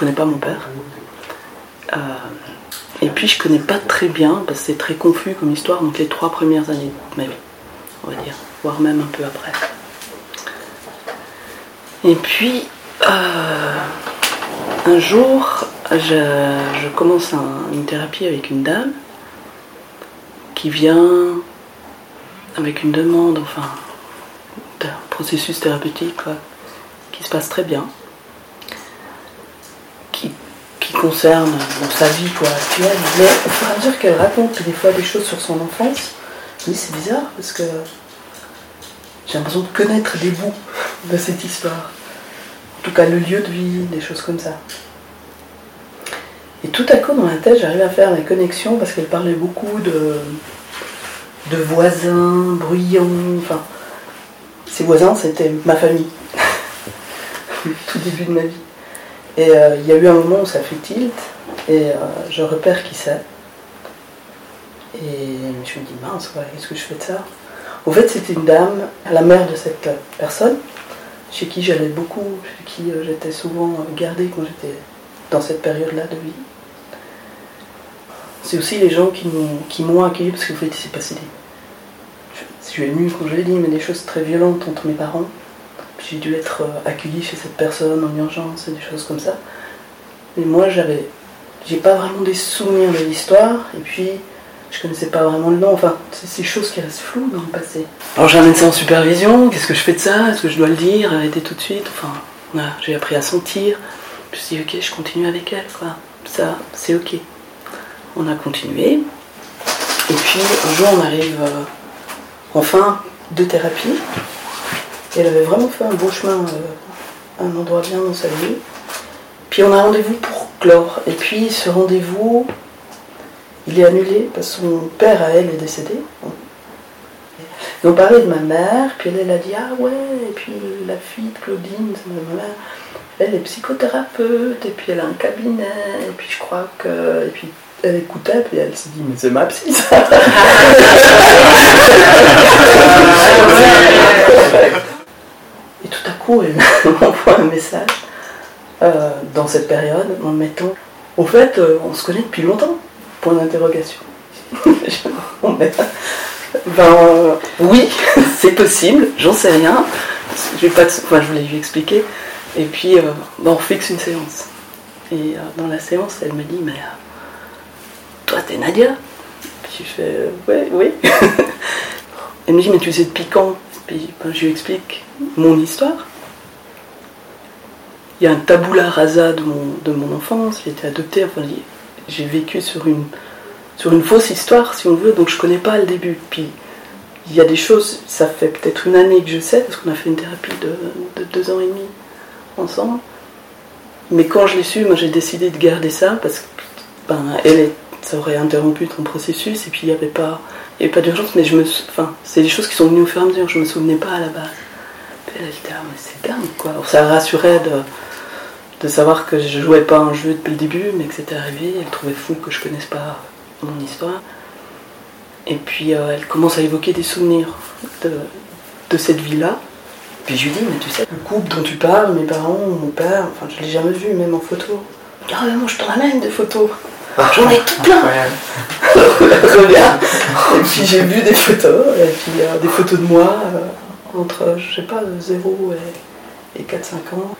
connais pas mon père. Euh, et puis je connais pas très bien, parce que c'est très confus comme histoire, donc les trois premières années de ma vie, on va dire, voire même un peu après. Et puis, euh, un jour, je, commence une thérapie avec une dame qui vient avec une demande, enfin, d'un processus thérapeutique qui se passe très bien concerne sa vie quoi, actuelle. Mais au fur et qu'elle raconte des fois des choses sur son enfance, oui, c'est bizarre parce que j'ai l'impression de connaître des bouts de cette histoire. En tout cas, le lieu de vie, des choses comme ça. Et tout à coup, dans la tête, j'arrive à faire les connexions parce qu'elle parlait beaucoup de, de voisins bruyants. Enfin, ces voisins, c'était ma famille. tout début de ma vie. Et euh, il y a eu un moment où ça fait tilt, et euh, je repère qui c'est. Et je me dis, mince, qu'est-ce que je fais de ça? Au fait, c'était une dame, la mère de cette personne, chez qui j'allais beaucoup, chez qui euh, j'étais souvent gardée quand j'étais dans cette période-là de vie. C'est aussi les gens qui m'ont accueilli, parce qu'en fait, il s'est passé des. Je suis quand je l'ai dit, mais des choses très violentes entre mes parents j'ai dû être euh, accueillie chez cette personne en urgence et des choses comme ça. Mais moi, j'avais, j'ai pas vraiment des souvenirs de l'histoire, et puis je connaissais pas vraiment le nom. Enfin, c'est ces choses qui restent floues dans le passé. Alors j'amène ça en supervision. Qu'est-ce que je fais de ça? Est-ce que je dois le dire? Arrêter tout de suite Enfin, j'ai appris à sentir. Je me suis dit, ok, je continue avec elle, quoi. Ça, c'est ok. On a continué. Et puis un jour, on arrive euh, enfin de thérapie elle avait vraiment fait un beau chemin, euh, un endroit bien dans. Puis on a rendez-vous pour clore. Et puis ce rendez-vous, il est annulé parce que son père à elle est décédé. on parlait de ma mère, puis elle, a dit Ah ouais, et puis la fille de Claudine, elle est psychothérapeute, et puis elle a un cabinet, et puis je crois que. Et puis elle écoutait, puis elle s'est dit Mais c'est ma psy Et tout à coup, elle m'envoie un message euh, dans cette période en me mettant Au fait, euh, on se connaît depuis longtemps Point d'interrogation. ben, oui, c'est possible, j'en sais rien. Je, pas enfin, je voulais lui expliquer. Et puis, euh, ben, on fixe une séance. Et dans la séance, elle me dit Mais toi, t'es Nadia Puis je fais Ouais, oui. elle me dit Mais tu sais depuis quand Puis ben, je lui explique mon histoire. Il y a un tabula rasa de mon, de mon enfance, j'ai été adoptée, enfin j'ai vécu sur une, sur une fausse histoire, si on veut, donc je connais pas le début. Puis il y a des choses, ça fait peut-être une année que je sais, parce qu'on a fait une thérapie de, deux ans et demi ensemble. Mais quand je l'ai su, moi j'ai décidé de garder ça, parce que ben, elle, ça aurait interrompu ton processus, et puis il n'y avait pas, pas d'urgence, mais je me, enfin, c'est des choses qui sont venues au fur et à mesure, je me souvenais pas à la base. Ah, c'est dingue quoi. ça rassurait de, de savoir que je jouais pas un jeu depuis le début, mais que c'était arrivé. Elle trouvait fou que je connaisse pas mon histoire. Et puis euh, elle commence à évoquer des souvenirs de, de cette vie-là. Puis je lui dis, mais tu sais, le couple dont tu parles, mes parents, mon père, enfin je l'ai jamais vu, même en photo. Ah moi je te ramène des photos. J'en ai tout plein. et puis j'ai vu des photos, et puis euh, des photos de moi. Euh, entre, je sais pas, 0 et, et 4-5 ans.